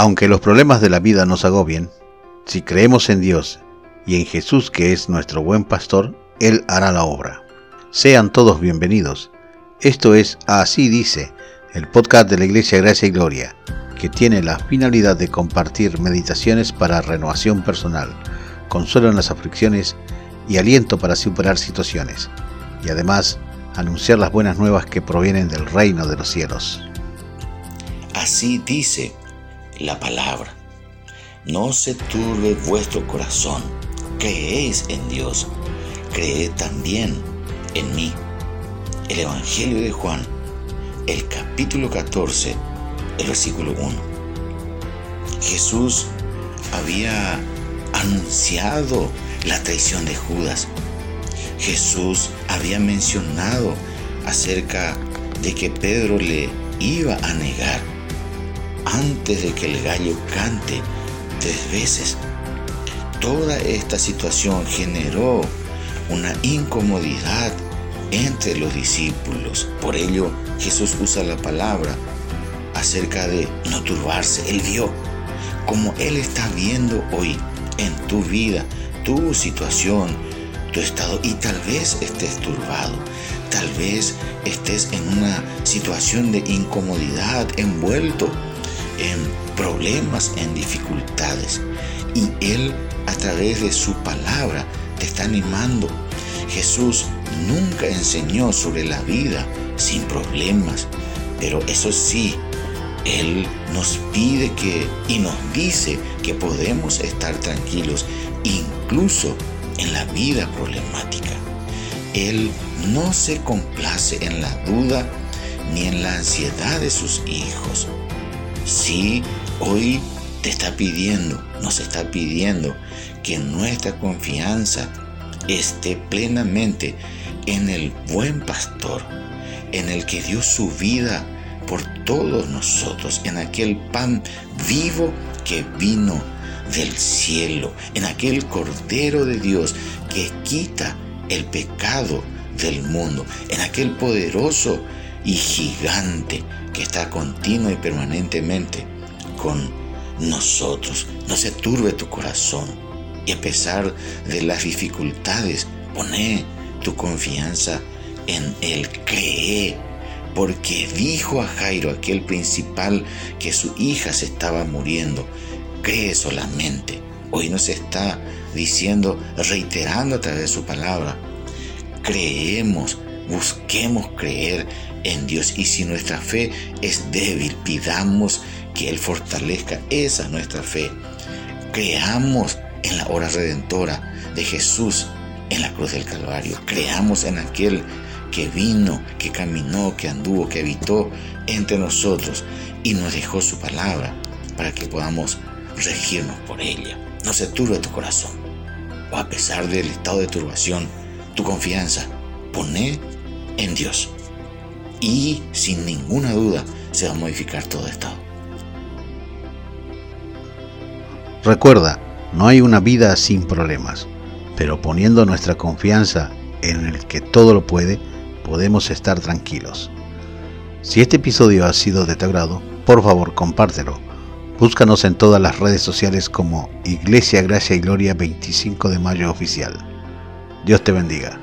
Aunque los problemas de la vida nos agobien, si creemos en Dios y en Jesús que es nuestro buen pastor, Él hará la obra. Sean todos bienvenidos. Esto es Así dice, el podcast de la Iglesia Gracia y Gloria, que tiene la finalidad de compartir meditaciones para renovación personal, consuelo en las aflicciones y aliento para superar situaciones, y además anunciar las buenas nuevas que provienen del reino de los cielos. Así dice la palabra. No se turbe vuestro corazón. Creéis en Dios. Creed también en mí. El Evangelio de Juan, el capítulo 14, el versículo 1. Jesús había anunciado la traición de Judas. Jesús había mencionado acerca de que Pedro le iba a negar antes de que el gallo cante tres veces. Toda esta situación generó una incomodidad entre los discípulos. Por ello Jesús usa la palabra acerca de no turbarse. Él vio como Él está viendo hoy en tu vida, tu situación, tu estado y tal vez estés turbado. Tal vez estés en una situación de incomodidad, envuelto en problemas, en dificultades. Y Él a través de su palabra te está animando. Jesús nunca enseñó sobre la vida sin problemas, pero eso sí, Él nos pide que y nos dice que podemos estar tranquilos incluso en la vida problemática. Él no se complace en la duda ni en la ansiedad de sus hijos. Sí, hoy te está pidiendo, nos está pidiendo que nuestra confianza esté plenamente en el buen pastor, en el que dio su vida por todos nosotros, en aquel pan vivo que vino del cielo, en aquel Cordero de Dios que quita el pecado del mundo, en aquel poderoso y gigante que está continuo y permanentemente con nosotros. No se turbe tu corazón y a pesar de las dificultades, pone tu confianza en el cree. Porque dijo a Jairo, aquel principal, que su hija se estaba muriendo. Cree solamente. Hoy nos está diciendo, reiterando a través de su palabra, creemos, busquemos creer en Dios. Y si nuestra fe es débil, pidamos que Él fortalezca esa nuestra fe. Creamos en la hora redentora de Jesús en la cruz del Calvario. Creamos en aquel que vino, que caminó, que anduvo, que habitó entre nosotros y nos dejó su palabra para que podamos regirnos por ella. No se turbe tu corazón. O a pesar del estado de turbación, tu confianza, pone en Dios y sin ninguna duda se va a modificar todo esto. Recuerda, no hay una vida sin problemas, pero poniendo nuestra confianza en el que todo lo puede, podemos estar tranquilos. Si este episodio ha sido de tu agrado, por favor compártelo. Búscanos en todas las redes sociales como Iglesia Gracia y Gloria 25 de Mayo Oficial. Dios te bendiga.